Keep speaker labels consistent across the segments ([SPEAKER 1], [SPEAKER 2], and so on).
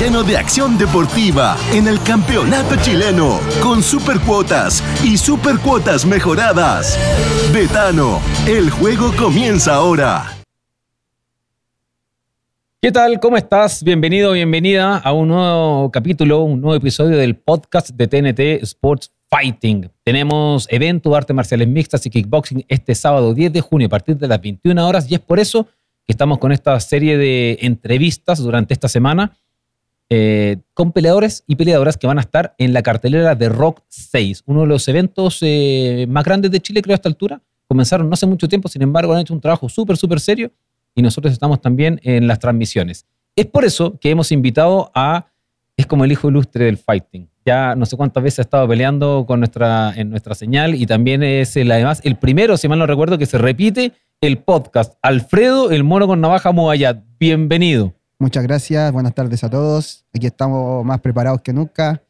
[SPEAKER 1] Lleno de acción deportiva en el campeonato chileno, con supercuotas y supercuotas mejoradas. Betano, el juego comienza ahora.
[SPEAKER 2] ¿Qué tal? ¿Cómo estás? Bienvenido, bienvenida a un nuevo capítulo, un nuevo episodio del podcast de TNT Sports Fighting. Tenemos evento de artes marciales mixtas y kickboxing este sábado 10 de junio a partir de las 21 horas y es por eso que estamos con esta serie de entrevistas durante esta semana eh, con peleadores y peleadoras que van a estar en la cartelera de Rock 6, uno de los eventos eh, más grandes de Chile, creo, a esta altura. Comenzaron no hace mucho tiempo, sin embargo, han hecho un trabajo súper, súper serio y nosotros estamos también en las transmisiones. Es por eso que hemos invitado a, es como el hijo ilustre del fighting. Ya no sé cuántas veces ha estado peleando con nuestra, en nuestra señal y también es el, además el primero, si mal no recuerdo, que se repite el podcast. Alfredo, el mono con navaja Moayat. Bienvenido.
[SPEAKER 3] Muchas gracias, buenas tardes a todos. Aquí estamos más preparados que nunca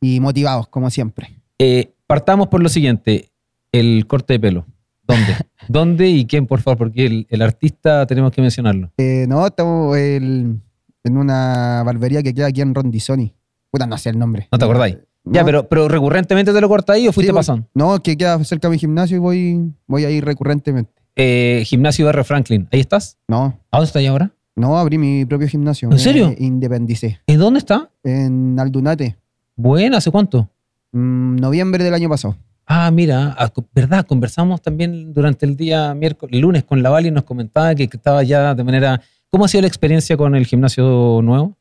[SPEAKER 3] y motivados, como siempre.
[SPEAKER 2] Eh, partamos por lo siguiente, el corte de pelo. ¿Dónde? ¿Dónde y quién, por favor? Porque el, artista tenemos que mencionarlo.
[SPEAKER 3] Eh, no, estamos en una barbería que queda aquí en Rondizoni. Puta, no sé el nombre.
[SPEAKER 2] ¿No te acordáis? Ya, pero, pero recurrentemente te lo cortas ahí o fuiste pasando?
[SPEAKER 3] No, que queda cerca de mi gimnasio y voy, voy ahí recurrentemente.
[SPEAKER 2] Eh, gimnasio R. Franklin, ¿ahí estás?
[SPEAKER 3] No.
[SPEAKER 2] ¿A dónde estás ahí ahora?
[SPEAKER 3] No, abrí mi propio gimnasio.
[SPEAKER 2] ¿En serio?
[SPEAKER 3] independicé.
[SPEAKER 2] ¿En dónde está?
[SPEAKER 3] En Aldunate.
[SPEAKER 2] Buena, ¿hace cuánto?
[SPEAKER 3] Mm, noviembre del año pasado.
[SPEAKER 2] Ah, mira, ah, verdad, conversamos también durante el día miércoles, lunes con la Vali y nos comentaba que estaba ya de manera... ¿Cómo ha sido la experiencia con el gimnasio nuevo?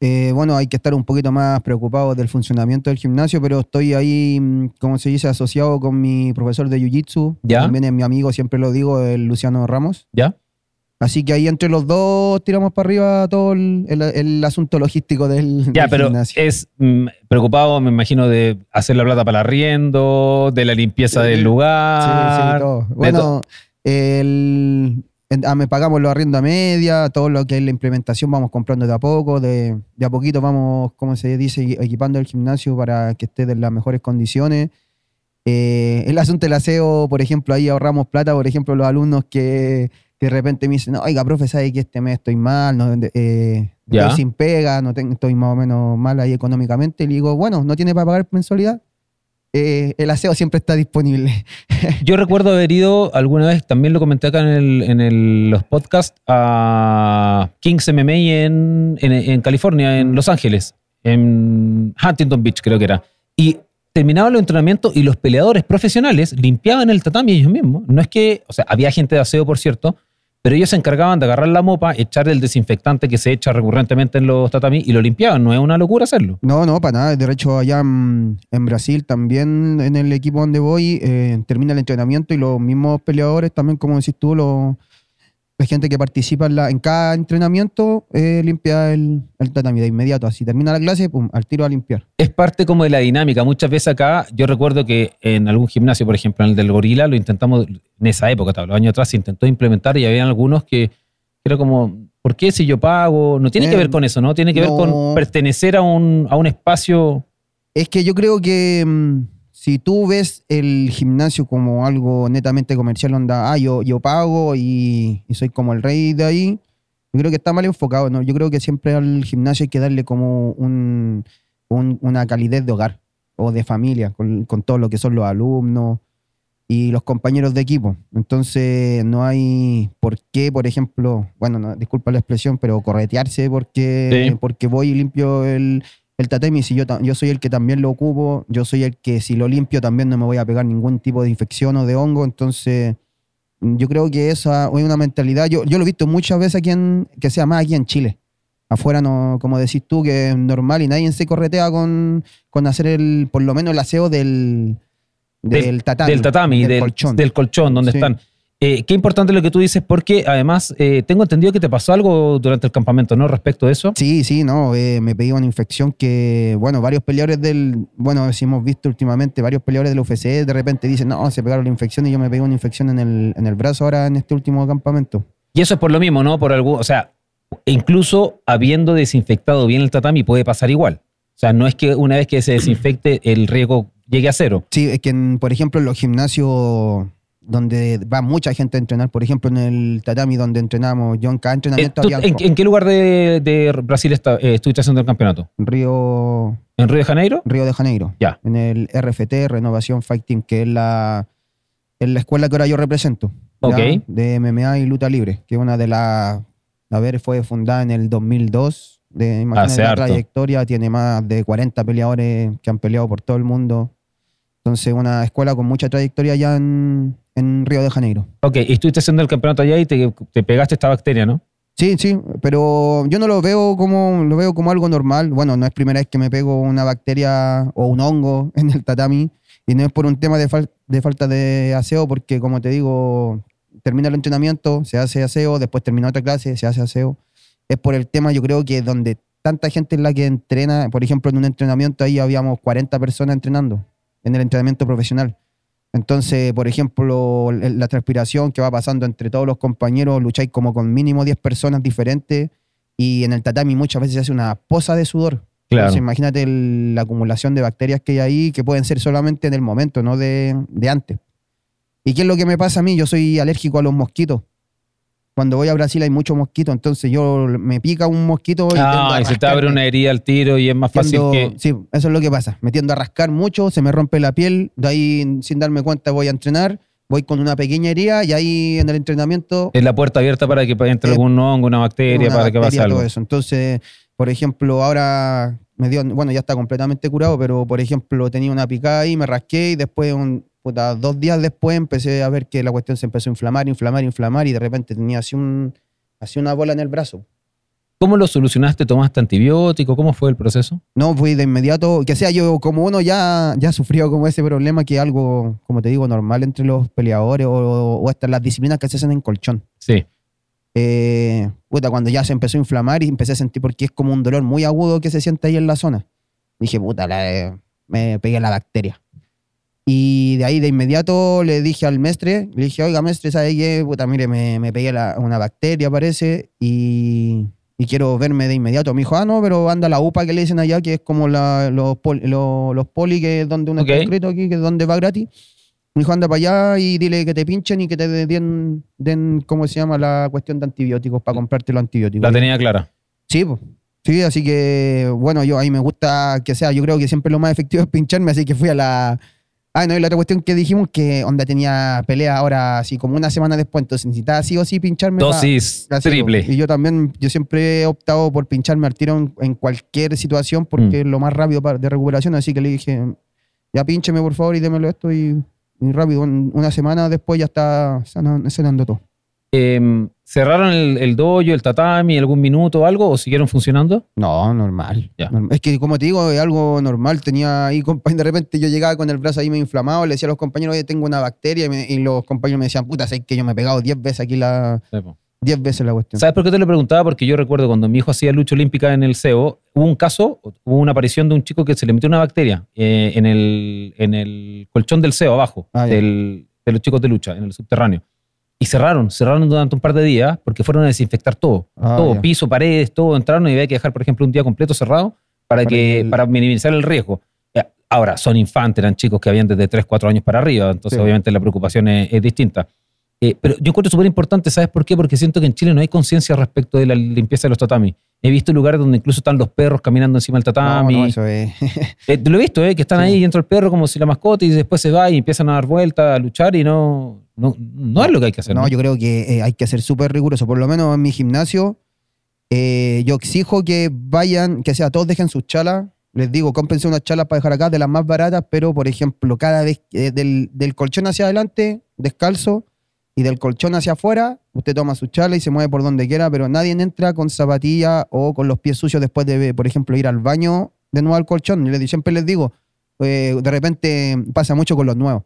[SPEAKER 3] Eh, bueno, hay que estar un poquito más preocupado del funcionamiento del gimnasio, pero estoy ahí, mm, como se dice, asociado con mi profesor de Jiu-Jitsu.
[SPEAKER 2] ¿Ya?
[SPEAKER 3] También es mi amigo, siempre lo digo, el Luciano Ramos.
[SPEAKER 2] ¿Ya?
[SPEAKER 3] Así que ahí entre los dos tiramos para arriba todo el, asunto logístico del,
[SPEAKER 2] ya, pero es mm, preocupado, me imagino, de hacer la plata para el arriendo, de la limpieza del lugar.
[SPEAKER 3] Sí, sí, todo. Bueno, el, ah, me pagamos los arriendo a media, todo lo que es la implementación vamos comprando de a poco, de, de a poquito vamos, como se dice, equipando el gimnasio para que esté en las mejores condiciones. Eh, el asunto del aseo, por ejemplo, ahí ahorramos plata, por ejemplo, los alumnos que de repente me dicen, oiga, profe, ¿sabe que este mes estoy mal? No, eh, estoy sin pega, no tengo, estoy más o menos mal ahí económicamente. Y le digo, bueno, ¿no tiene para pagar mensualidad? Eh, el aseo siempre está disponible.
[SPEAKER 2] Yo recuerdo haber ido alguna vez, también lo comenté acá en, los podcasts, a Kings MMA en, en, California, en Los Ángeles, en Huntington Beach creo que era. Y terminaban los entrenamientos y los peleadores profesionales limpiaban el tatami ellos mismos. No es que, o sea, había gente de aseo, por cierto, pero ellos se encargaban de agarrar la mopa, echar el desinfectante que se echa recurrentemente en los tatami y lo limpiaban. No es una locura hacerlo.
[SPEAKER 3] No, no, para nada. De hecho, allá en, Brasil también en el equipo donde voy eh, termina el entrenamiento y los mismos peleadores también, como decís tú, los la gente que participa en, cada entrenamiento eh, limpia el, el, tatami de inmediato. Así termina la clase, pum, al tiro a limpiar.
[SPEAKER 2] Es parte como de la dinámica. Muchas veces acá, yo recuerdo que en algún gimnasio, por ejemplo, en el del Gorila, lo intentamos, en esa época, los años atrás, se intentó implementar y había algunos que era como, ¿por qué si yo pago? No tiene que ver eh, con eso, ¿no? Tiene que ver con pertenecer a un, a un espacio.
[SPEAKER 3] Es que yo creo que. Mm, si tú ves el gimnasio como algo netamente comercial, onda, ah, yo, yo pago y, y soy como el rey de ahí, yo creo que está mal enfocado, ¿no? Yo creo que siempre al gimnasio hay que darle como un, un- una calidez de hogar o de familia, con, con todo lo que son los alumnos y los compañeros de equipo. Entonces, no hay por qué, por ejemplo, bueno, no, disculpa la expresión, pero corretearse porque,
[SPEAKER 2] Sí.
[SPEAKER 3] porque voy y limpio el, el tatami. Si yo, yo soy el que también lo ocupo, yo soy el que si lo limpio también no me voy a pegar ningún tipo de infección o de hongo. Entonces, yo creo que esa es una mentalidad. Yo, yo lo he visto muchas veces aquí en, que sea más aquí en Chile. Afuera, no, como decís tú, que es normal y nadie se corretea con, con hacer el, por lo menos el aseo del, del, tatami.
[SPEAKER 2] del tatami,
[SPEAKER 3] del
[SPEAKER 2] del,
[SPEAKER 3] colchón.
[SPEAKER 2] del colchón donde
[SPEAKER 3] Sí.
[SPEAKER 2] están. Eh, qué importante lo que tú dices, porque además eh, tengo entendido que te pasó algo durante el campamento, ¿no? Respecto a eso.
[SPEAKER 3] Sí, sí, no, eh, me pedí una infección que, bueno, varios peleadores del, bueno, si hemos visto últimamente, varios peleadores del UFC de repente dicen, no, se pegaron la infección y yo me pegué una infección en el, en el brazo ahora en este último campamento.
[SPEAKER 2] Y eso es por lo mismo, ¿no? Por algo, o sea, incluso habiendo desinfectado bien el tatami puede pasar igual. O sea, no es que una vez que se desinfecte el riesgo llegue a cero.
[SPEAKER 3] Sí, es que, en, por ejemplo, en los gimnasios donde va mucha gente a entrenar, por ejemplo, en el tatami donde entrenamos, yo en cada
[SPEAKER 2] Eh,
[SPEAKER 3] entrenamiento
[SPEAKER 2] ¿tú-
[SPEAKER 3] había
[SPEAKER 2] en, en qué lugar de, de Brasil está- eh, estuviste haciendo el campeonato?
[SPEAKER 3] Río,
[SPEAKER 2] ¿En Río de Janeiro?
[SPEAKER 3] Río de Janeiro.
[SPEAKER 2] Ya.
[SPEAKER 3] En el RFT, Renovación Fight Team, que es la, es la escuela que ahora yo represento. ¿ya?
[SPEAKER 2] Ok.
[SPEAKER 3] De MMA y lucha libre, que es una de las. A ver, fue fundada en el 2002. De, imagínate la
[SPEAKER 2] harto.
[SPEAKER 3] trayectoria, tiene más de 40 peleadores que han peleado por todo el mundo. Entonces, una escuela con mucha trayectoria allá en, en Río de Janeiro.
[SPEAKER 2] Ok, y estuviste haciendo el campeonato allá y te, te pegaste esta bacteria, ¿no?
[SPEAKER 3] Sí, sí, pero yo no lo veo como lo veo como algo normal. Bueno, no es primera vez que me pego una bacteria o un hongo en el tatami y no es por un tema de, fal- de falta de aseo, porque como te digo, termina el entrenamiento, se hace aseo, después termina otra clase, se hace aseo. Es por el tema, yo creo que donde tanta gente es la que entrena, por ejemplo, en un entrenamiento ahí habíamos 40 personas entrenando, en el entrenamiento profesional. Entonces, por ejemplo, la transpiración que va pasando entre todos los compañeros, lucháis como con mínimo 10 personas diferentes y en el tatami muchas veces se hace una poza de sudor.
[SPEAKER 2] Claro.
[SPEAKER 3] Entonces, imagínate el- la acumulación de bacterias que hay ahí que pueden ser solamente en el momento, no de, de antes. ¿Y qué es lo que me pasa a mí? Yo soy alérgico a los mosquitos. Cuando voy a Brasil hay muchos mosquitos, entonces yo me pica un mosquito y
[SPEAKER 2] Ah, y se te abre una herida al tiro y es más fácil que...
[SPEAKER 3] Sí, eso es lo que pasa. Me tiendo a rascar mucho, se me rompe la piel, de ahí sin darme cuenta voy a entrenar, voy con una pequeña herida y ahí en el entrenamiento
[SPEAKER 2] Es la puerta abierta para que entre
[SPEAKER 3] Eh,
[SPEAKER 2] algún hongo, una bacteria,
[SPEAKER 3] una
[SPEAKER 2] para que pase
[SPEAKER 3] bacteria,
[SPEAKER 2] algo.
[SPEAKER 3] todo eso. Entonces, por ejemplo, ahora me dio, bueno, ya está completamente curado, pero por ejemplo tenía una picada ahí, me rasqué y después, un, puta, dos días después empecé a ver que la cuestión se empezó a inflamar, inflamar, inflamar y de repente tenía así, un, así una bola en el brazo.
[SPEAKER 2] ¿Cómo lo solucionaste? ¿Tomaste antibiótico? ¿Cómo fue el proceso?
[SPEAKER 3] No, fui de inmediato, que sea yo, como uno ya, ya sufrió como ese problema, que es algo, como te digo, normal entre los peleadores o, o hasta las disciplinas que se hacen en colchón.
[SPEAKER 2] Sí.
[SPEAKER 3] Eh, puta, cuando ya se empezó a inflamar y empecé a sentir, porque es como un dolor muy agudo que se siente ahí en la zona. Dije, puta, la- eh, me pegué la bacteria. Y de ahí de inmediato le dije al mestre, le dije, oiga, mestre, ¿sabe qué? Puta, mire, me, me pegué la- una bacteria, parece, y, y quiero verme de inmediato. Me dijo, ah, no, pero anda la UPA que le dicen allá, que es como la- los, pol- los, los poli, que es donde uno
[SPEAKER 2] Ok.
[SPEAKER 3] está inscrito aquí, que es donde va gratis. Me dijo, anda para allá y dile que te pinchen y que te den, den ¿cómo se llama? La cuestión de antibióticos para comprarte los antibióticos.
[SPEAKER 2] La tenía clara.
[SPEAKER 3] Sí, sí, así que, bueno, yo ahí me gusta que sea, yo creo que siempre lo más efectivo es pincharme, así que fui a la... Ah, no, y la otra cuestión que dijimos que Onda tenía pelea ahora así como una semana después, entonces necesitaba sí o sí pincharme.
[SPEAKER 2] Dosis
[SPEAKER 3] Así, po.
[SPEAKER 2] triple.
[SPEAKER 3] Y yo también, yo siempre he optado por pincharme al tiro en, en cualquier situación porque
[SPEAKER 2] Mm.
[SPEAKER 3] es lo más rápido de recuperación, así que le dije, ya píncheme por favor y démelo esto y, y rápido, una semana después ya está sana- sanando todo.
[SPEAKER 2] Eh, ¿Cerraron el, el dojo, el tatami, algún minuto o algo o siguieron funcionando?
[SPEAKER 3] No, normal.
[SPEAKER 2] Ya.
[SPEAKER 3] Norm- Es que, como te digo, es algo normal. Tenía ahí, de repente yo llegaba con el brazo ahí medio inflamado, le decía a los compañeros, oye, tengo una bacteria, y, me- y los compañeros me decían, puta, sé que yo me he pegado 10 veces aquí la. 10 veces la cuestión.
[SPEAKER 2] ¿Sabes por qué te lo preguntaba? Porque yo recuerdo cuando mi hijo hacía lucha olímpica en el CEO, hubo un caso, hubo una aparición de un chico que se le metió una bacteria eh, en, el, en el colchón del CEO abajo,
[SPEAKER 3] Ah, ya.
[SPEAKER 2] del- de los chicos de lucha, en el subterráneo. Y cerraron, cerraron durante un par de días porque fueron a desinfectar todo.
[SPEAKER 3] Ah,
[SPEAKER 2] todo,
[SPEAKER 3] ya.
[SPEAKER 2] piso, paredes, todo. Entraron y había que dejar, por ejemplo, un día completo cerrado para,
[SPEAKER 3] Para
[SPEAKER 2] que,
[SPEAKER 3] el-
[SPEAKER 2] para minimizar el riesgo. Eh, ahora, son infantes, eran chicos que habían desde 3, 4 años para arriba, entonces
[SPEAKER 3] Sí.
[SPEAKER 2] obviamente la preocupación es, es distinta. Eh, pero yo encuentro súper importante, ¿sabes por qué? Porque siento que en Chile no hay conciencia respecto de la limpieza de los tatamis. He visto lugares donde incluso están los perros caminando encima del tatami.
[SPEAKER 3] no, eso es.
[SPEAKER 2] Eh, lo he visto, ¿eh? que están
[SPEAKER 3] Sí.
[SPEAKER 2] ahí y entra el perro como si la mascota y después se va y empiezan a dar vueltas, a luchar y no, no, no es lo que hay que hacer.
[SPEAKER 3] No,
[SPEAKER 2] ¿no?
[SPEAKER 3] yo creo que eh, hay que ser súper riguroso. Por lo menos en mi gimnasio, eh, yo exijo que vayan, que sea, todos dejen sus chalas. Les digo, cómprense unas chalas para dejar acá de las más baratas, pero por ejemplo, cada vez eh, del, del colchón hacia adelante, descalzo, y del colchón hacia afuera, usted toma su chala y se mueve por donde quiera, pero nadie entra con zapatilla o con los pies sucios después de, por ejemplo, ir al baño de nuevo al colchón. Yo siempre les digo, eh, de repente pasa mucho con los nuevos.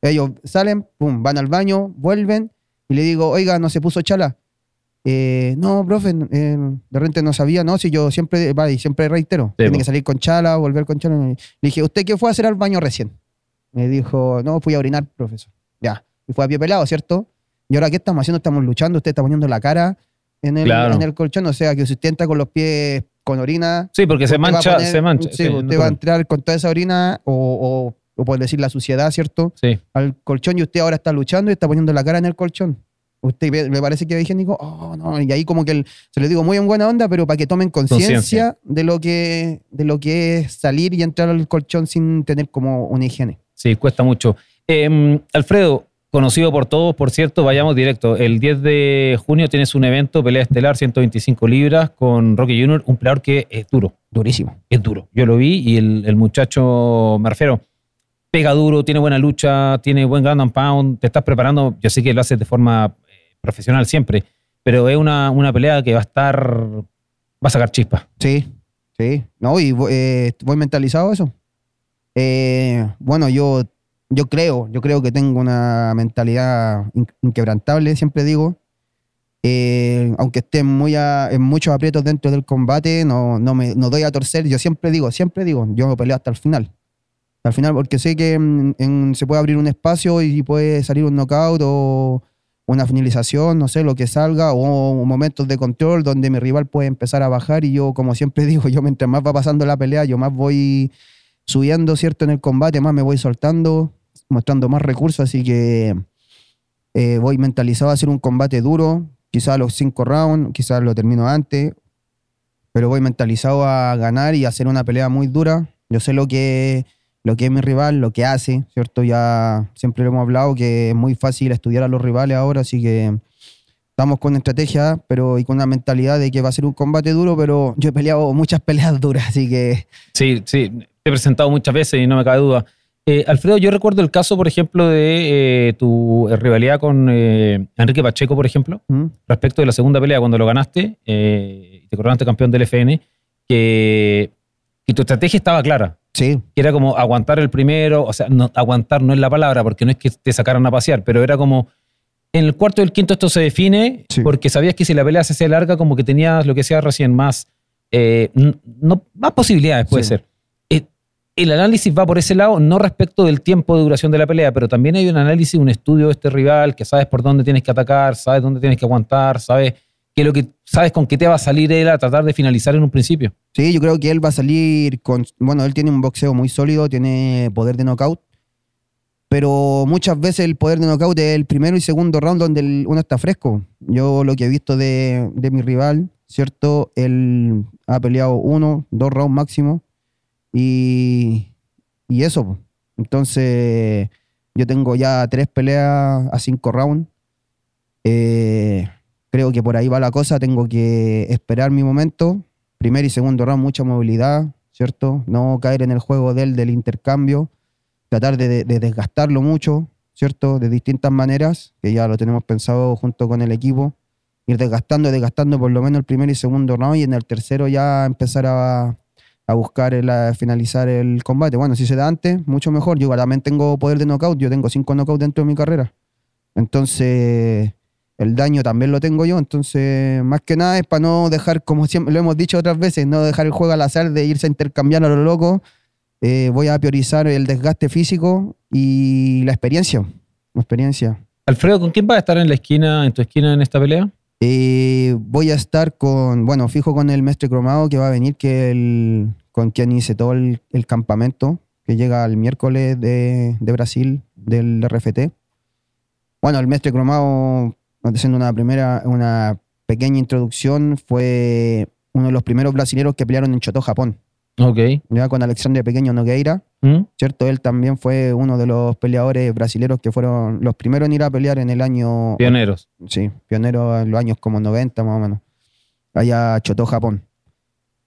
[SPEAKER 3] Ellos salen, pum, van al baño, vuelven y le digo, oiga, ¿no se puso chala? Eh, no, profe, eh, de repente no sabía, no, si yo siempre, vale, siempre reitero, tiene que salir con chala, volver con chala. Le dije, ¿usted qué fue a hacer al baño recién? Me dijo, no, fui a orinar, profesor. Ya, y fue a pie pelado, ¿cierto? Y ahora, ¿qué estamos haciendo? Estamos luchando, usted está poniendo la cara en el,
[SPEAKER 2] Claro.
[SPEAKER 3] en el colchón, o sea, que si usted entra con los pies con orina,
[SPEAKER 2] Sí, porque se mancha,
[SPEAKER 3] poner-
[SPEAKER 2] se mancha.
[SPEAKER 3] Sí, usted
[SPEAKER 2] no
[SPEAKER 3] va a entrar con toda esa orina o, o, o por decir la suciedad, ¿cierto?
[SPEAKER 2] sí.
[SPEAKER 3] al colchón y usted ahora está luchando y está poniendo la cara en el colchón. ¿Usted le parece que es higiénico? Oh, no. Y ahí como que el- se le digo muy en buena onda, pero para que tomen conciencia
[SPEAKER 2] Conciencia.
[SPEAKER 3] de lo que de lo que es salir y entrar al colchón sin tener como una higiene.
[SPEAKER 2] Sí, cuesta mucho. Eh, Alfredo, conocido por todos, por cierto, vayamos directo. El 10 de junio tienes un evento, pelea estelar, 125 libras, con Rocky Jr., un peleador que es duro,
[SPEAKER 3] Durísimo.
[SPEAKER 2] es duro. Yo lo vi y el, el muchacho, me refiero, pega duro, tiene buena lucha, tiene buen ground and pound, te estás preparando, yo sé que lo haces de forma eh, profesional siempre, pero es una, una pelea que va a estar, va a sacar chispas.
[SPEAKER 3] Sí, sí. No, y eh, voy mentalizado eso. Eh, bueno, yo, yo creo, yo creo que tengo una mentalidad in- inquebrantable, siempre digo. Eh, aunque esté muy a- en muchos aprietos dentro del combate, no, no me no doy a torcer. Yo siempre digo, siempre digo, yo peleo hasta el final. El final, porque sé que se puede abrir un espacio y puede salir un knockout o una finalización, no sé, lo que salga, o momentos de control donde mi rival puede empezar a bajar y yo, como siempre digo, yo mientras más va pasando la pelea, yo más voy subiendo, ¿cierto? En el combate, más me voy soltando, mostrando más recursos, así que eh, voy mentalizado a hacer un combate duro, quizás los cinco rounds, quizás lo termino antes, pero voy mentalizado a ganar y a hacer una pelea muy dura. Yo sé lo que, lo que es mi rival, lo que hace, ¿cierto? Ya siempre lo hemos hablado que es muy fácil estudiar a los rivales ahora, así que estamos con estrategia, pero y con una mentalidad de que va a ser un combate duro, pero yo he peleado muchas peleas duras, así que
[SPEAKER 2] Sí, sí, te he presentado muchas veces y no me cabe duda. Eh, Alfredo, yo recuerdo el caso, por ejemplo, de eh, tu rivalidad con eh, Enrique Pacheco, por ejemplo,
[SPEAKER 3] ¿Mm?
[SPEAKER 2] respecto de la segunda pelea cuando lo ganaste y te coronaste campeón del FN, que, que tu estrategia estaba clara,
[SPEAKER 3] sí,
[SPEAKER 2] que era como aguantar el primero, o sea, no, aguantar no es la palabra, porque no es que te sacaran a pasear, pero era como, en el cuarto y el quinto esto se define,
[SPEAKER 3] Sí.
[SPEAKER 2] porque sabías que si la pelea se hacía larga, como que tenías lo que sea recién más, no, más posibilidades, puede
[SPEAKER 3] Sí.
[SPEAKER 2] ser. El análisis va por ese lado, no respecto del tiempo de duración de la pelea, pero también hay un análisis, un estudio de este rival, que sabes por dónde tienes que atacar, sabes dónde tienes que aguantar, sabes que lo que sabes con qué te va a salir él a tratar de finalizar en un principio.
[SPEAKER 3] Sí, yo creo que él va a salir con. Bueno, él tiene un boxeo muy sólido, tiene poder de knockout. Pero muchas veces el poder de knockout es el primero y segundo round donde uno está fresco. Yo lo que he visto de, de mi rival, ¿cierto? Él ha peleado uno, dos rounds máximo. Y, y eso. Entonces, yo tengo ya tres peleas a cinco rounds. Eh, creo que por ahí va la cosa. Tengo que esperar mi momento primer y segundo round mucha movilidad, ¿cierto? No caer en el juego del, del intercambio, tratar de- de desgastarlo mucho, ¿cierto? De distintas maneras, que ya lo tenemos pensado junto con el equipo, ir desgastando, desgastando por lo menos el primer y segundo round y en el tercero ya empezar a, a buscar el, finalizar el combate. Bueno, si se da antes, mucho mejor. Yo también tengo poder de knockout, yo tengo cinco knockouts dentro de mi carrera. Entonces, el daño también lo tengo yo, entonces más que nada es para no dejar, como siempre lo hemos dicho otras veces, no dejar el juego al azar de irse a intercambiar a lo loco. Eh, voy a priorizar el desgaste físico y la experiencia. La experiencia.
[SPEAKER 2] Alfredo, ¿con quién vas a estar en la esquina, en tu esquina en esta pelea?
[SPEAKER 3] Eh, voy a estar con, bueno, fijo con el mestre cromado que va a venir, que el, con quien hice todo el, campamento, que llega el miércoles de, de Brasil, del RFT. Bueno, el mestre cromado, haciendo una primera, una pequeña introducción, fue uno de los primeros brasileños que pelearon en Chotó, Japón.
[SPEAKER 2] Ok.
[SPEAKER 3] Ya con Alexandre Pequeño Nogueira,
[SPEAKER 2] ¿Mm?
[SPEAKER 3] ¿cierto? Él también fue uno de los peleadores brasileños que fueron los primeros en ir a pelear en el año
[SPEAKER 2] Pioneros.
[SPEAKER 3] Sí, pionero en los años como 90 más o menos. Allá a Chotó, Japón.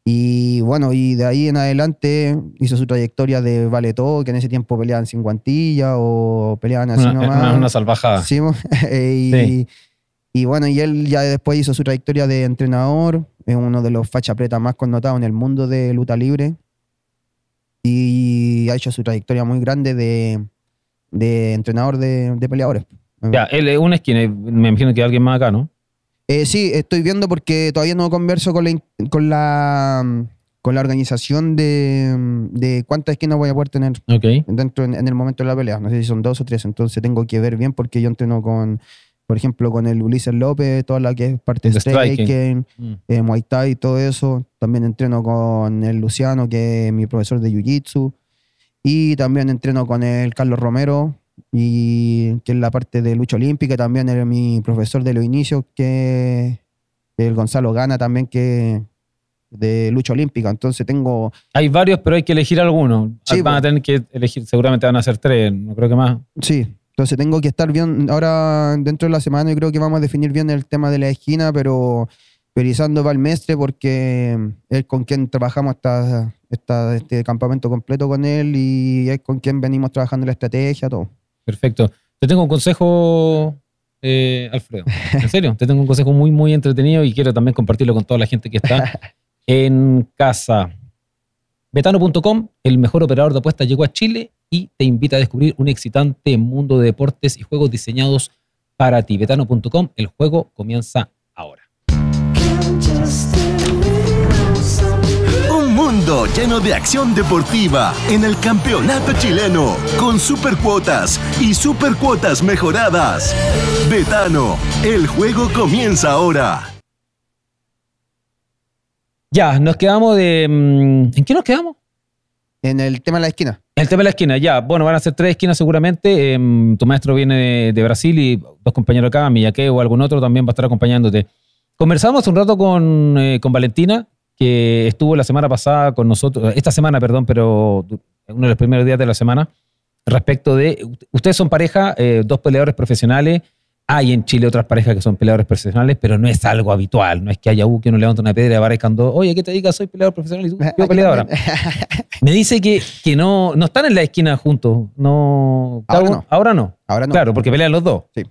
[SPEAKER 3] Y bueno, y de ahí en adelante hizo su trayectoria de vale todo, que en ese tiempo peleaban sin guantilla o peleaban así
[SPEAKER 2] Una,
[SPEAKER 3] nomás.
[SPEAKER 2] una- una salvajada.
[SPEAKER 3] Sí, y,
[SPEAKER 2] Sí.
[SPEAKER 3] Y bueno, y él ya después hizo su trayectoria de entrenador, es uno de los fachapretas más connotados en el mundo de lucha libre. Y ha hecho su trayectoria muy grande de, de entrenador de, de peleadores.
[SPEAKER 2] Ya, él es una esquina. Me imagino que alguien más acá, ¿no?
[SPEAKER 3] Eh, sí, estoy viendo porque todavía no converso con la, con la, con la organización de, de cuántas esquinas voy a poder tener
[SPEAKER 2] Ok.
[SPEAKER 3] dentro en, en el momento de la pelea. No sé si son dos o tres, entonces tengo que ver bien porque yo entreno con, por ejemplo, con el Ulises López, toda la que es parte de
[SPEAKER 2] striking.
[SPEAKER 3] striking,
[SPEAKER 2] Mm.
[SPEAKER 3] eh, Muay Thai y todo eso. También entreno con el Luciano, que es mi profesor de Jiu-Jitsu. Y también entreno con el Carlos Romero, y que es la parte de lucha olímpica. También era mi profesor de los inicios, que el Gonzalo Gana también, que de lucha olímpica. Entonces tengo,
[SPEAKER 2] Hay varios, pero hay que elegir alguno.
[SPEAKER 3] Sí,
[SPEAKER 2] van a
[SPEAKER 3] pues.
[SPEAKER 2] tener que elegir, seguramente van a ser tres, no creo que más.
[SPEAKER 3] sí, entonces tengo que estar bien. Ahora, dentro de la semana, yo creo que vamos a definir bien el tema de la esquina, pero priorizando para el mestre porque es con quien trabajamos esta- este campamento completo con él y es con quien venimos trabajando la estrategia, todo.
[SPEAKER 2] Perfecto. Te tengo un consejo, eh, Alfredo. En serio, te tengo un consejo muy, muy entretenido y quiero también compartirlo con toda la gente que está en casa. Betano.com, el mejor operador de apuestas, llegó a Chile y te invita a descubrir un excitante mundo de deportes y juegos diseñados para ti. Betano.com, el juego comienza ahora.
[SPEAKER 1] Un mundo lleno de acción deportiva en el campeonato chileno, con supercuotas y supercuotas mejoradas. Betano, el juego comienza ahora.
[SPEAKER 2] Ya, nos quedamos de... mm, ¿En qué nos quedamos?
[SPEAKER 3] En el tema de la esquina.
[SPEAKER 2] El tema de la esquina, ya. Bueno, van a ser tres esquinas seguramente. Em, tu maestro viene de, Brasil y dos compañeros acá, Miyake o algún otro también va a estar acompañándote. Conversamos un rato con, eh, con Valentina, que estuvo la semana pasada con nosotros, esta semana, perdón, pero uno de los primeros días de la semana, respecto de, ustedes son pareja, eh, dos peleadores profesionales, hay en Chile otras parejas que son peleadores profesionales, pero no es algo habitual, no es que haya uh, que uno levanta una piedra y aparezcan dos, oye, ¿qué te digas? Soy peleador profesional y tú, yo peleadora. Me dice que, que no, no están en la esquina juntos. No,
[SPEAKER 3] Ahora
[SPEAKER 2] uno-
[SPEAKER 3] no.
[SPEAKER 2] Ahora no.
[SPEAKER 3] Ahora no.
[SPEAKER 2] Claro, porque pelean los dos.
[SPEAKER 3] Sí.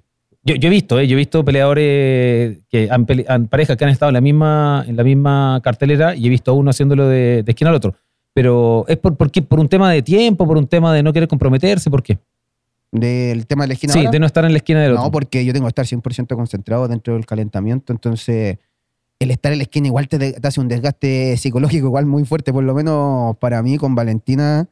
[SPEAKER 2] Yo, yo he visto, ¿eh? yo he visto peleadores que han, pele- han- parejas que han estado en la misma, en la misma cartelera y he visto a uno haciéndolo de, de esquina al otro. Pero es por, por, qué? por un tema de tiempo, por un tema de no querer comprometerse, ¿por qué?
[SPEAKER 3] Del tema de la esquina.
[SPEAKER 2] Sí,
[SPEAKER 3] ahora.
[SPEAKER 2] de no estar en la esquina del otro.
[SPEAKER 3] No, porque yo tengo que estar 100% concentrado dentro del calentamiento, entonces el estar en la esquina igual te, te hace un desgaste psicológico igual muy fuerte, por lo menos para mí con Valentina,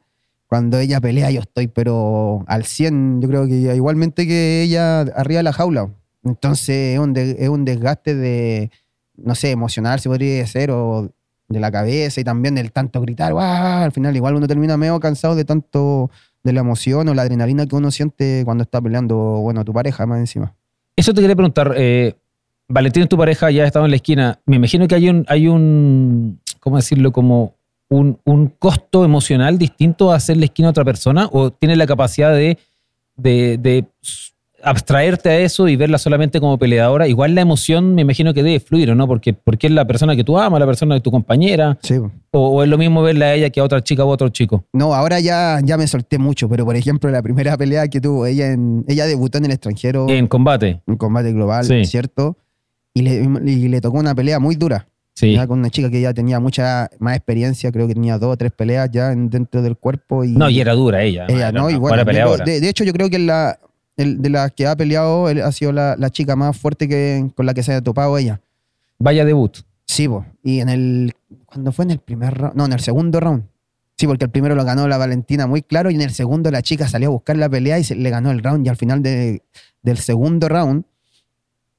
[SPEAKER 3] cuando ella pelea yo estoy pero al 100, yo creo que igualmente que ella arriba de la jaula. Entonces es un, de- es un desgaste de, no sé, emocional se podría decir, o de la cabeza y también del tanto gritar, al final igual uno termina medio cansado de tanto de la emoción o la adrenalina que uno siente cuando está peleando, bueno, tu pareja más encima.
[SPEAKER 2] Eso te quería preguntar. Eh, Valentín tu pareja, ya ha estado en la esquina. Me imagino que hay un, hay un ¿cómo decirlo? Como un, un costo emocional distinto a hacer la esquina a otra persona o tienes la capacidad de, abstraerte a eso y verla solamente como peleadora. Igual la emoción me imagino que debe fluir, ¿o no? Porque, porque es la persona que tú amas, la persona de tu compañera.
[SPEAKER 3] Sí.
[SPEAKER 2] O, o es lo mismo verla a ella que a otra chica o a otro chico.
[SPEAKER 3] No, ahora ya, ya me solté mucho, pero por ejemplo, la primera pelea que tuvo, ella en, ella debutó en el extranjero
[SPEAKER 2] En combate.
[SPEAKER 3] en combate global,
[SPEAKER 2] Sí.
[SPEAKER 3] ¿cierto? Y le, y le tocó una pelea muy dura.
[SPEAKER 2] Sí.
[SPEAKER 3] ya con una chica que ya tenía mucha más experiencia, creo que tenía dos o tres peleas ya en- dentro del cuerpo. Y,
[SPEAKER 2] No, y era dura ella.
[SPEAKER 3] ella, ¿no? bueno,
[SPEAKER 2] peleadora.
[SPEAKER 3] de, de hecho, yo creo que la, de las que ha peleado, él ha sido la, la chica más fuerte que, con la que se ha topado ella.
[SPEAKER 2] Vaya debut.
[SPEAKER 3] Sí, po. y en el. cuando fue en el primer round? No, en el segundo round. Sí, porque el primero lo ganó la Valentina muy claro y en el segundo la chica salió a buscar la pelea y se, le ganó el round. Y al final de- del segundo round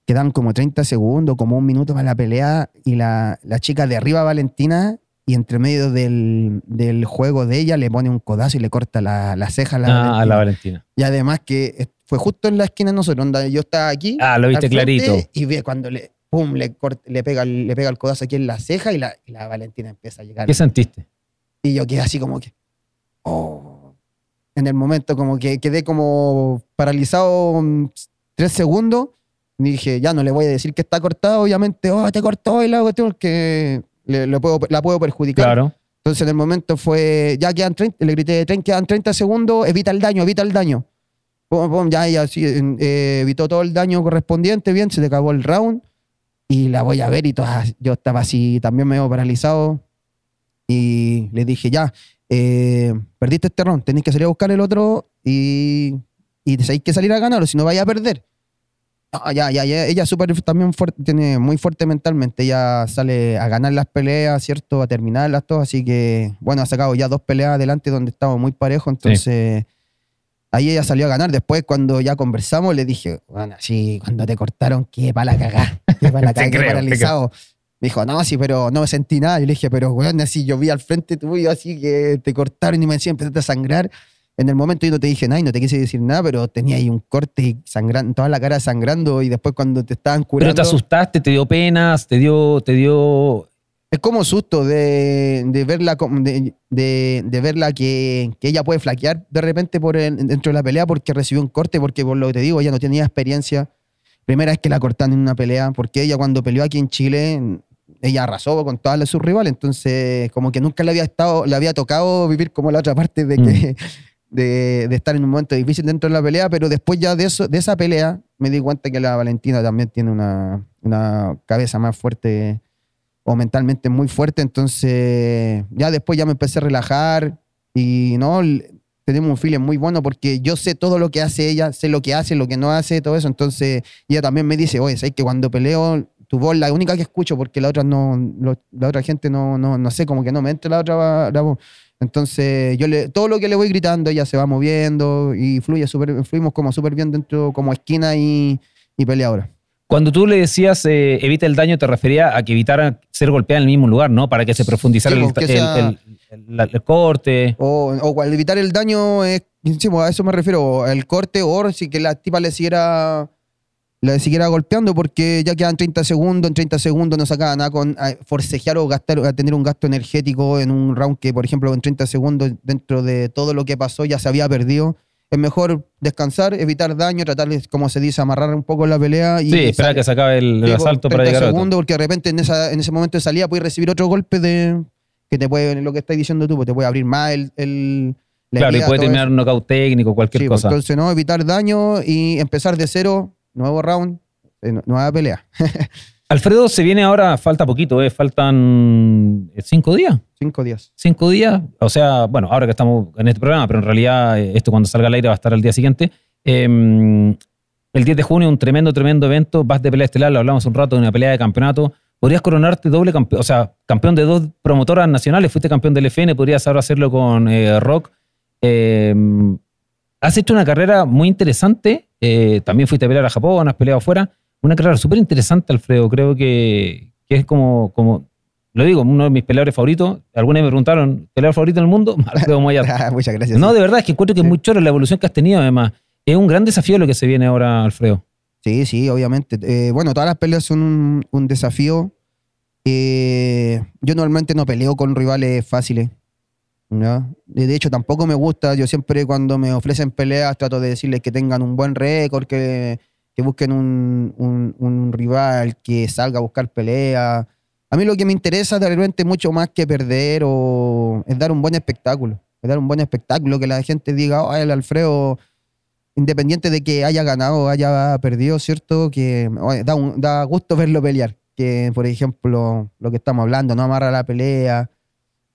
[SPEAKER 3] quedan como 30 segundos, como un minuto para la pelea y la, la chica derriba a Valentina y entre medio del, del juego de ella le pone un codazo y le corta la, la ceja a la,
[SPEAKER 2] Ah, a la
[SPEAKER 3] Valentina.
[SPEAKER 2] Valentina.
[SPEAKER 3] Y además que fue justo en la esquina de nosotros, donde yo estaba aquí.
[SPEAKER 2] Ah, lo viste clarito.
[SPEAKER 3] Y ve cuando le, pum, le, corta- le, pega, el- le pega el codazo aquí en la ceja y la, y la Valentina empieza a llegar.
[SPEAKER 2] ¿Qué sentiste?
[SPEAKER 3] Y yo quedé así como que. Oh. En el momento, como que quedé como paralizado tres segundos. Y dije, ya no le voy a decir que está cortado, obviamente. Oh, te cortó y la cuestión porque le, le puedo, la puedo perjudicar.
[SPEAKER 2] Claro.
[SPEAKER 3] Entonces en el momento fue, ya quedan 30, le grité, "Tren- quedan 30 segundos, evita el daño, evita el daño. Pum, pum, ya ella sí, eh, evitó todo el daño correspondiente, bien, se le acabó el round. Y la voy a ver y todas, yo estaba así también medio paralizado. Y le dije, ya, eh, perdiste este round, tenés que salir a buscar el otro y, y tenéis que salir a ganar, o si no vaya a perder. No, ya, ya, ya, ella súper también fuerte, tiene muy fuerte mentalmente. Ella sale a ganar las peleas, ¿cierto? A terminarlas todas. Así que, bueno, ha sacado ya dos peleas adelante donde estamos muy parejos. Entonces, ahí ella salió a ganar. Después, cuando ya conversamos, le dije, bueno, sí, cuando te cortaron, qué para la cagá. Qué para cagá, qué
[SPEAKER 2] creo,
[SPEAKER 3] paralizado. Me dijo, no, sí, pero no sentí nada. Yo le dije, pero, weón, así yo vi al frente tuyo, así que te cortaron y me decían, empezaste a sangrar. En el momento yo no te dije nada y no te quise decir nada, pero tenía ahí un corte y sangrando, toda la cara sangrando y después cuando te estaban curando...
[SPEAKER 2] Pero te asustaste, te dio penas, te dio, te dio.
[SPEAKER 3] Es como susto de, de verla, de, de- de verla que, que ella puede flaquear de repente por el- dentro de la pelea porque recibió un corte, porque por lo que te digo, ella no tenía experiencia. Primera vez que la cortan en una pelea, porque ella cuando peleó aquí en Chile, ella arrasó con todas sus rivales, entonces como que nunca le había estado, le había tocado vivir como la otra parte de que de, de estar en un momento difícil dentro de la pelea, pero después ya de eso, de esa pelea, me di cuenta que la Valentina también tiene una, una cabeza más fuerte o mentalmente muy fuerte, entonces ya después ya me empecé a relajar y no, tenemos un feeling muy bueno porque yo sé todo lo que hace ella, sé lo que hace, lo que no hace, todo eso, entonces ella también me dice, oye, sabes que cuando peleo tu voz la única que escucho porque la otra no, lo- la otra gente no, no, no sé, como que no me entra la otra la voz. Entonces, yo le, todo lo que le voy gritando, ella se va moviendo y fluye súper, fluimos como súper bien dentro, como esquina y, y peleadora.
[SPEAKER 2] Cuando tú le decías eh, evita el daño, te refería a que evitara ser golpeada en el mismo lugar, ¿no? Para que se profundizara
[SPEAKER 3] Sí,
[SPEAKER 2] el,
[SPEAKER 3] porque
[SPEAKER 2] el-
[SPEAKER 3] sea-
[SPEAKER 2] el- el- la- el corte.
[SPEAKER 3] O, o evitar el daño, es, sí, pues, a eso me refiero, el corte o si que la tipa le siguiera, le siguiera golpeando porque ya quedan 30 segundos, en 30 segundos no sacaba nada con a forcejear o gastar, a tener un gasto energético en un round que, por ejemplo, en 30 segundos dentro de todo lo que pasó ya se había perdido. Es mejor descansar, evitar daño, tratar de, como se dice, amarrar un poco la pelea. Y
[SPEAKER 2] Sí, esperar que se acabe el,
[SPEAKER 3] por
[SPEAKER 2] asalto para
[SPEAKER 3] 30
[SPEAKER 2] llegar a otro.
[SPEAKER 3] segundos, porque de repente en, esa, en ese momento de salida puedes recibir otro golpe de que te puede, lo que estás diciendo tú, pues te puede abrir más el, el la
[SPEAKER 2] Claro, y puede terminar un knockout técnico, cualquier
[SPEAKER 3] Sí, pues,
[SPEAKER 2] cosa.
[SPEAKER 3] entonces no, evitar daño y empezar de cero, nuevo round, eh, nu- nueva pelea.
[SPEAKER 2] Alfredo, se viene ahora, falta poquito, ¿eh? faltan eh, cinco días.
[SPEAKER 3] Cinco días.
[SPEAKER 2] Cinco días, o sea, bueno, ahora que estamos en este programa, pero en realidad eh, esto cuando salga al aire va a estar al día siguiente. Eh, el 10 de junio, un tremendo, tremendo evento. Vas de pelea estelar, lo hablamos un rato, de una pelea de campeonato. Podrías coronarte doble campeón, o sea, campeón de dos promotoras nacionales, fuiste campeón del FN, podrías ahora hacerlo con eh, Rock. Eh, has hecho una carrera muy interesante, eh, también fuiste a pelear a Japón, has peleado afuera. Una carrera súper interesante, Alfredo. Creo que, que es como, como, lo digo, uno de mis peleadores favoritos. Algunos me preguntaron, ¿peleador favorito en el mundo? Alfredo Moya.
[SPEAKER 3] Ah, Muchas gracias.
[SPEAKER 2] No, de verdad, es que encuentro que es muy choro la evolución que has tenido, además. Es un gran desafío lo que se viene ahora, Alfredo.
[SPEAKER 3] Sí, sí, obviamente. Eh, bueno, todas las peleas son un, un desafío. Eh, yo normalmente no peleo con rivales fáciles. ¿No? De hecho, tampoco me gusta. Yo siempre cuando me ofrecen peleas trato de decirles que tengan un buen récord, que, que busquen un, un- rival que salga a buscar pelea. A mí lo que me interesa de repente mucho más que perder o es dar un buen espectáculo. Es dar un buen espectáculo, que la gente diga, oh, el Alfredo independiente de que haya ganado o haya perdido, ¿cierto? Que da, un- da gusto verlo pelear. Que, por ejemplo, lo que estamos hablando, no amarra la pelea,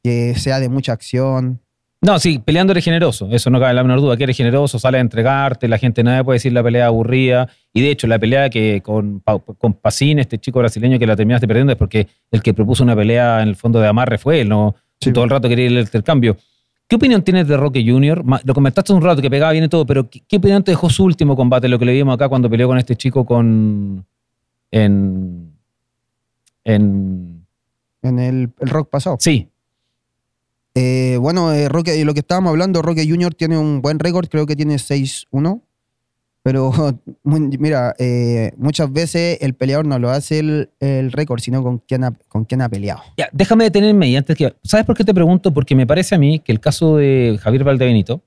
[SPEAKER 3] que sea de mucha acción.
[SPEAKER 2] No, sí, peleando eres generoso, eso no cabe la menor duda, que eres generoso, sales a entregarte, la gente nadie puede decir la pelea aburrida. Y de hecho, la pelea que con, con Pacín, este chico brasileño que la terminaste perdiendo, es porque el que propuso una pelea en el fondo de amarre fue él, no
[SPEAKER 3] Sí.
[SPEAKER 2] todo el rato quería ir al intercambio. ¿Qué opinión tienes de Roque Jr.? Lo comentaste un rato, que pegaba bien y todo, pero ¿qué, qué opinión te dejó su último combate, lo que le vimos acá cuando peleó con este chico con. en. en.
[SPEAKER 3] En el, el rock pasado.
[SPEAKER 2] Sí,
[SPEAKER 3] Eh, bueno, eh, Roque, lo que estábamos hablando, Roque Junior tiene un buen récord, creo que tiene 6-1. Pero mira, eh, muchas veces el peleador no lo hace el, el récord, sino con quién, ha, con quién ha peleado.
[SPEAKER 2] Ya, déjame detenerme y antes que. ¿Sabes por qué te pregunto? Porque me parece a mí que el caso de Javier Valdebenito,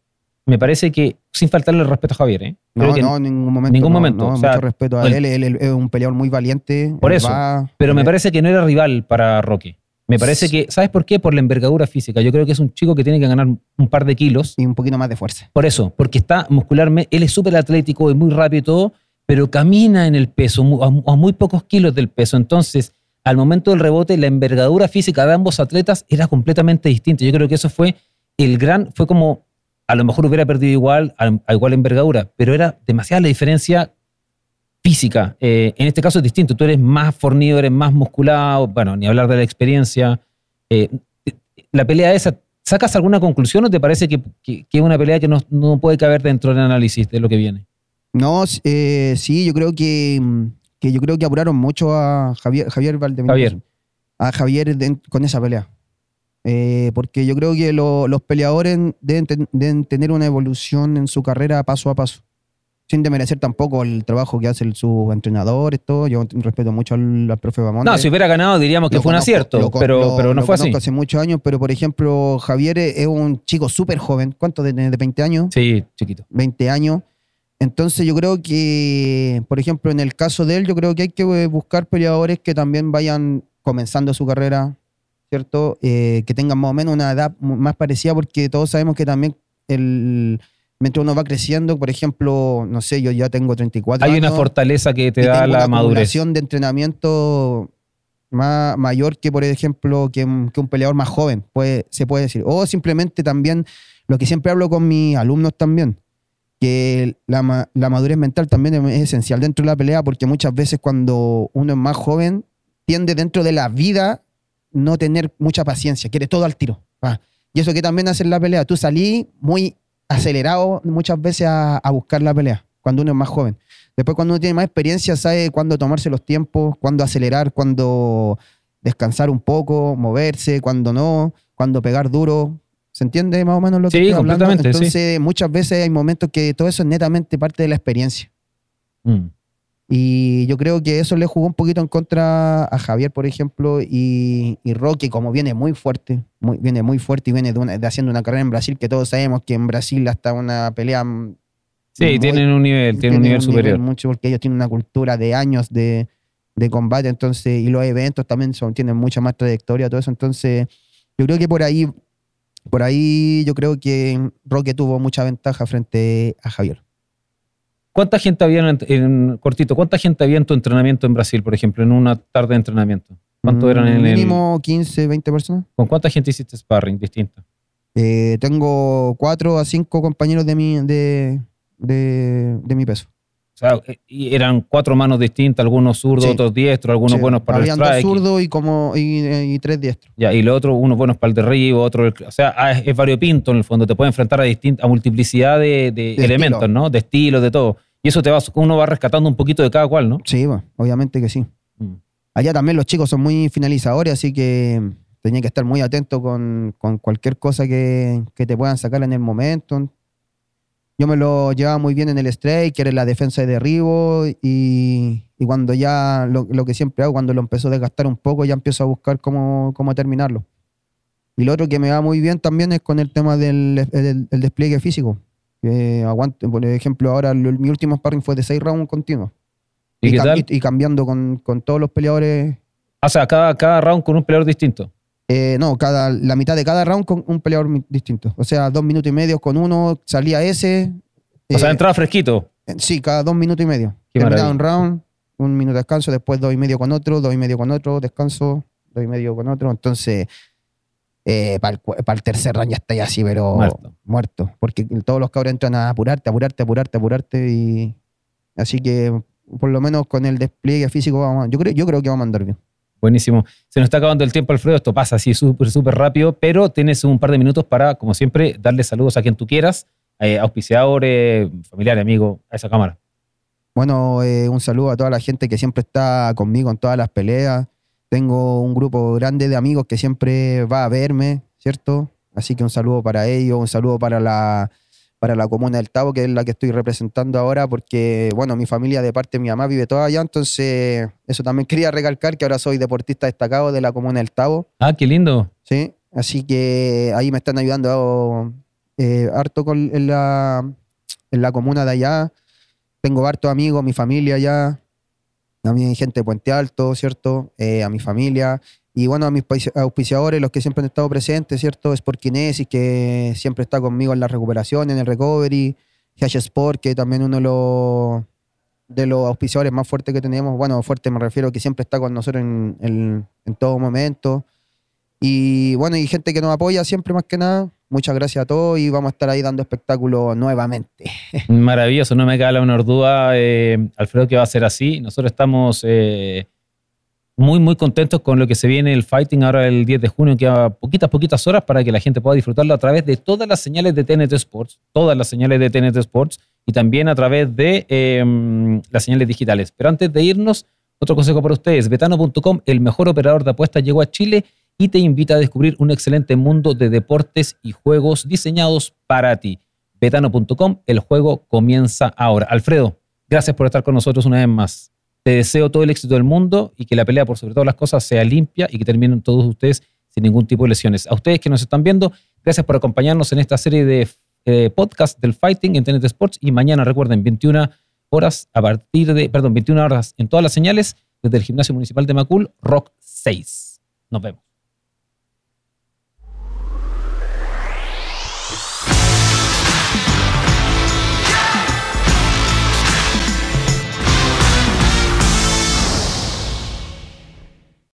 [SPEAKER 2] me parece que, sin faltarle el respeto a Javier, ¿eh? Creo
[SPEAKER 3] No,
[SPEAKER 2] que-
[SPEAKER 3] no, en ningún momento.
[SPEAKER 2] ningún
[SPEAKER 3] no,
[SPEAKER 2] momento,
[SPEAKER 3] no,
[SPEAKER 2] o sea,
[SPEAKER 3] mucho respeto a él, él, él es un peleador muy valiente.
[SPEAKER 2] Por eso,
[SPEAKER 3] va-
[SPEAKER 2] Pero me
[SPEAKER 3] él-
[SPEAKER 2] parece que no era rival para Roque. Me parece que, ¿sabes por qué? Por la envergadura física. Yo creo que es un chico que tiene que ganar un par de kilos.
[SPEAKER 3] Y un poquito más de fuerza.
[SPEAKER 2] Por eso, porque está muscularmente, él es súper atlético y muy rápido y todo, pero camina en el peso, a, a muy pocos kilos del peso. Entonces, al momento del rebote, la envergadura física de ambos atletas era completamente distinta. Yo creo que eso fue el gran, fue como, a lo mejor hubiera perdido igual, a, a igual envergadura, pero era demasiada la diferencia física. Eh, en este caso es distinto, tú eres más fornido, eres más musculado, bueno, ni hablar de la experiencia. Eh, la pelea esa, ¿sacas alguna conclusión o te parece que, que- que es una pelea que no, no puede caber dentro del análisis de lo que viene?
[SPEAKER 3] No, eh, sí, yo creo que, que yo creo que apuraron mucho a Javier, Javier.
[SPEAKER 2] Javier.
[SPEAKER 3] A Javier de- con esa pelea. Porque yo creo que lo- los peleadores deben, ten- deben tener una evolución en su carrera paso a paso. Sin demerecer tampoco el trabajo que hace el- su entrenador, todo. Yo respeto mucho al, al profe Bamonde.
[SPEAKER 2] No, si hubiera ganado diríamos que
[SPEAKER 3] Lo
[SPEAKER 2] fue un acierto,
[SPEAKER 3] lo
[SPEAKER 2] pero,
[SPEAKER 3] lo-
[SPEAKER 2] pero no fue así.
[SPEAKER 3] hace muchos años, pero por ejemplo, Javier es un chico súper joven. ¿Cuánto? De, de 20 años?
[SPEAKER 2] Sí, chiquito.
[SPEAKER 3] 20 años. Entonces yo creo que, por ejemplo, en el caso de él, yo creo que hay que eh, buscar peleadores que también vayan comenzando su carrera, ¿cierto? Eh, que tengan más o menos una edad más parecida, porque todos sabemos que también el, mientras uno va creciendo, por ejemplo, no sé, yo ya tengo 34
[SPEAKER 2] Hay
[SPEAKER 3] años.
[SPEAKER 2] una fortaleza que te da la
[SPEAKER 3] una
[SPEAKER 2] madurez.
[SPEAKER 3] acumulación de entrenamiento más, mayor que, por ejemplo, que, un- que un peleador más joven, puede, se puede decir. O simplemente también, lo que siempre hablo con mis alumnos también, que la, la madurez mental también es, es esencial dentro de la pelea, porque muchas veces cuando uno es más joven, tiende dentro de la vida no tener mucha paciencia, quiere todo al tiro. Ah, Y eso que también hace en la pelea, tú salí muy acelerado muchas veces a, a buscar la pelea, cuando uno es más joven. Después cuando uno tiene más experiencia, sabe cuándo tomarse los tiempos, cuándo acelerar, cuándo descansar un poco, moverse, cuándo no, cuándo pegar duro. ¿Se entiende más o menos lo que
[SPEAKER 2] Sí,
[SPEAKER 3] estoy hablando?
[SPEAKER 2] completamente, sí.
[SPEAKER 3] Entonces, muchas veces hay momentos que todo eso es netamente parte de la experiencia.
[SPEAKER 2] Mm.
[SPEAKER 3] Y yo creo que eso le jugó un poquito en contra a Javier, por ejemplo, y, y Roque, como viene muy fuerte, muy, viene muy fuerte y viene de, una- de haciendo una carrera en Brasil, que todos sabemos que en Brasil hasta una pelea.
[SPEAKER 2] Sí,
[SPEAKER 3] muy-
[SPEAKER 2] tienen un nivel, tienen un nivel superior.
[SPEAKER 3] mucho porque ellos tienen una cultura de años de, de combate, entonces, y los eventos también son, tienen mucha más trayectoria, todo eso. Entonces, yo creo que por ahí, por ahí yo creo que Roque tuvo mucha ventaja frente a Javier.
[SPEAKER 2] ¿Cuánta gente había en, en- cortito? ¿Cuánta gente había en tu entrenamiento en Brasil, por ejemplo, en una tarde de entrenamiento? ¿Cuánto eran en el,
[SPEAKER 3] Mínimo 15, 20 personas.
[SPEAKER 2] ¿Con cuánta gente hiciste sparring distinta?
[SPEAKER 3] Eh, tengo cuatro a cinco compañeros de mi, de, de, de mi peso.
[SPEAKER 2] O sea, eran cuatro manos distintas, algunos zurdos,
[SPEAKER 3] Sí.
[SPEAKER 2] otros diestros, algunos
[SPEAKER 3] Sí,
[SPEAKER 2] buenos para el
[SPEAKER 3] Habían dos
[SPEAKER 2] strike.
[SPEAKER 3] zurdos y, como, y, y tres diestros.
[SPEAKER 2] Ya, y lo otro, unos buenos para el derribo, otro. O sea, ah, es, variopinto en el fondo. Te puede enfrentar a, distinta, a multiplicidad de, de
[SPEAKER 3] De
[SPEAKER 2] elementos,
[SPEAKER 3] estilo.
[SPEAKER 2] ¿no? De estilos, de todo. Y eso te va, uno va rescatando un poquito de cada cual, ¿no?
[SPEAKER 3] Sí, bueno, obviamente que sí.
[SPEAKER 2] Mm.
[SPEAKER 3] Allá también los chicos son muy finalizadores, así que tenía que estar muy atento con, con cualquier cosa que, que te puedan sacar en el momento. Yo me lo llevaba muy bien en el strike, que era la defensa de derribo, y, y cuando ya, lo, lo que siempre hago, cuando lo empezó a desgastar un poco, ya empiezo a buscar cómo, cómo terminarlo. Y lo otro que me va muy bien también es con el tema del el- el despliegue físico. Que aguanto, por ejemplo, ahora lo- mi último sparring fue de seis rounds continuos.
[SPEAKER 2] ¿Y, qué tal?
[SPEAKER 3] y- y cambiando con, con todos los peleadores.
[SPEAKER 2] O sea, cada, cada round con un peleador distinto.
[SPEAKER 3] eh, no, cada, la mitad de cada round con un peleador distinto. O sea, dos minutos y medio con uno, salía ese.
[SPEAKER 2] O sea,
[SPEAKER 3] eh,
[SPEAKER 2] entraba fresquito.
[SPEAKER 3] Sí, cada dos minutos y medio. Terminaba un round, un minuto de descanso, después dos y medio con otro, dos y medio con otro, descanso, dos y medio con otro. Entonces, para el, para el tercer round ya estáis así, pero
[SPEAKER 2] Muerto.
[SPEAKER 3] muerto. Porque todos los cabros entran a apurarte, apurarte, apurarte, apurarte. Y así que, por lo menos con el despliegue físico, vamos, a- yo, creo, yo creo que vamos a andar bien.
[SPEAKER 2] Buenísimo. Se nos está acabando el tiempo, Alfredo. Esto pasa así súper, súper rápido, pero tienes un par de minutos para, como siempre, darle saludos a quien tú quieras, eh, auspiciadores, familiares, amigos, a esa cámara.
[SPEAKER 3] Bueno, eh, un saludo a toda la gente que siempre está conmigo en todas las peleas. Tengo un grupo grande de amigos que siempre va a verme, ¿cierto? Así que un saludo para ellos, un saludo para la, para la comuna del Tavo, que es la que estoy representando ahora, porque, bueno, mi familia de parte de mi mamá vive toda allá, entonces eso también quería recalcar que ahora soy deportista destacado de la comuna del Tavo.
[SPEAKER 2] Ah, qué lindo.
[SPEAKER 3] Sí, así que ahí me están ayudando eh, harto con, en, la, en la comuna de allá. Tengo harto amigos, mi familia allá, mi gente de Puente Alto, ¿cierto? Eh, a mi familia. Y bueno, a mis auspiciadores, los que siempre han estado presentes, ¿cierto? Sport Kinesis, que siempre está conmigo en la recuperación, en el recovery. GH Sport, que también uno de los, de los auspiciadores más fuertes que tenemos. Bueno, fuerte me refiero que siempre está con nosotros en- en todo momento. Y bueno, y gente que nos apoya siempre más que nada. Muchas gracias a todos y vamos a estar ahí dando espectáculo nuevamente.
[SPEAKER 2] Maravilloso, no me queda la menor duda, eh, Alfredo, que va a ser así. Nosotros estamos eh, muy, muy contentos con lo que se viene el fighting ahora el 10 de junio, que a poquitas, poquitas horas para que la gente pueda disfrutarlo a través de todas las señales de TNT Sports, todas las señales de TNT Sports y también a través de eh, las señales digitales. Pero antes de irnos, otro consejo para ustedes, betano.com, el mejor operador de apuestas, llegó a Chile y te invita a descubrir un excelente mundo de deportes y juegos diseñados para ti. Betano.com, el juego comienza ahora. Alfredo, gracias por estar con nosotros una vez más. Te deseo todo el éxito del mundo y que la pelea por sobre todas las cosas sea limpia y que terminen todos ustedes sin ningún tipo de lesiones. A ustedes que nos están viendo, gracias por acompañarnos en esta serie de eh, podcast del Fighting en TNT Sports y mañana recuerden 21 horas a partir de, perdón, 21 horas en todas las señales desde el Gimnasio Municipal de Macul, Rock 6. Nos vemos.